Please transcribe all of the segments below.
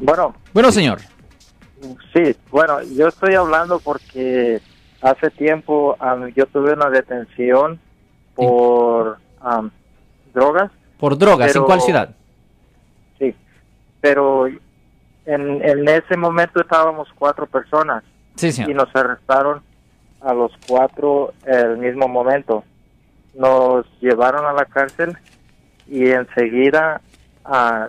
Bueno, Bueno, señor. sí, bueno, yo estoy hablando porque hace tiempo yo tuve una detención por am, drogas, Por drogas, ¿en Pero- cuál ciudad? sí, pero en, en ese momento estábamos cuatro personas Sí, y señor. nos arrestaron a los cuatro el mismo momento. Nos llevaron a la cárcel y enseguida ah,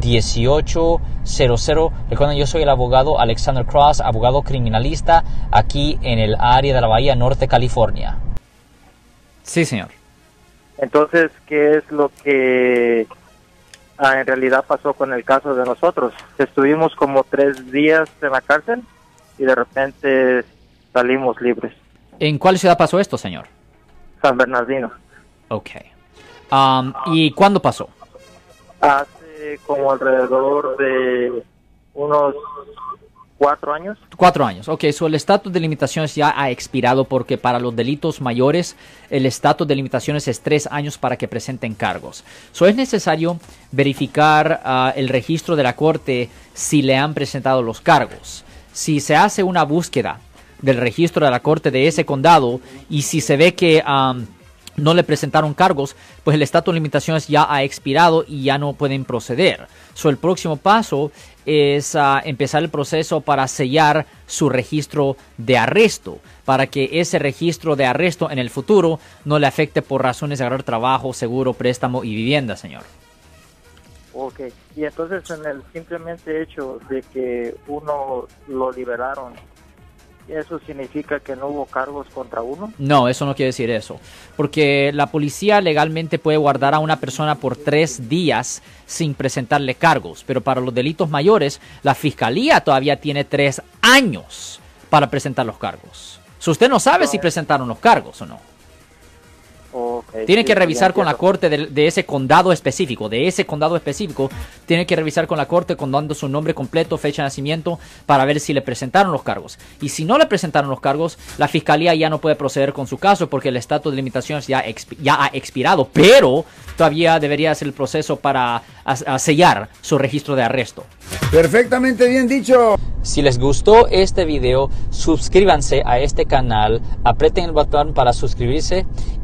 1-800-530-1800. Recuerden, yo soy el abogado Alexander Cross, abogado criminalista aquí en el área de la Bahía Norte, California. Sí, señor. Entonces, ¿qué es lo que ah, en realidad pasó con el caso de nosotros? Estuvimos como tres días en la cárcel y de repente salimos libres. ¿En cuál ciudad pasó esto, señor? San Bernardino. Ok. Um, ¿Y cuándo pasó? Hace como alrededor de unos cuatro años. Cuatro años. Ok, so el estatus de limitaciones ya ha expirado porque para los delitos mayores el estatus de limitaciones es tres años para que presenten cargos. So es necesario verificar ah, el registro de la corte si le han presentado los cargos. Si se hace una búsqueda del registro de la corte de ese condado y si se ve que no le presentaron cargos, pues el estatus de limitaciones ya ha expirado y ya no pueden proceder. So, el próximo paso es ah, empezar el proceso para sellar su registro de arresto, para que ese registro de arresto en el futuro no le afecte por razones de agarrar trabajo, seguro, préstamo y vivienda, señor. Ok. Y entonces en el simplemente hecho de que uno lo liberaron, ¿eso significa que no hubo cargos contra uno? No, eso no quiere decir eso. Porque la policía legalmente puede guardar a una persona por tres días sin presentarle cargos. Pero para los delitos mayores, la fiscalía todavía tiene tres años para presentar los cargos. So, usted no sabe si presentaron los cargos o no. Ok, Tiene sí, que revisar con la corte de, de ese condado específico, de ese condado específico, tiene que revisar con la corte con dando su nombre completo, fecha de nacimiento, para ver si le presentaron los cargos. Y si no le presentaron los cargos, la fiscalía ya no puede proceder con su caso porque el estatus de limitaciones ya, expi- ya ha expirado, pero todavía debería hacer el proceso para sellar su registro de arresto. Perfectamente bien dicho. Si les gustó este video, suscríbanse a este canal, aprieten el botón para suscribirse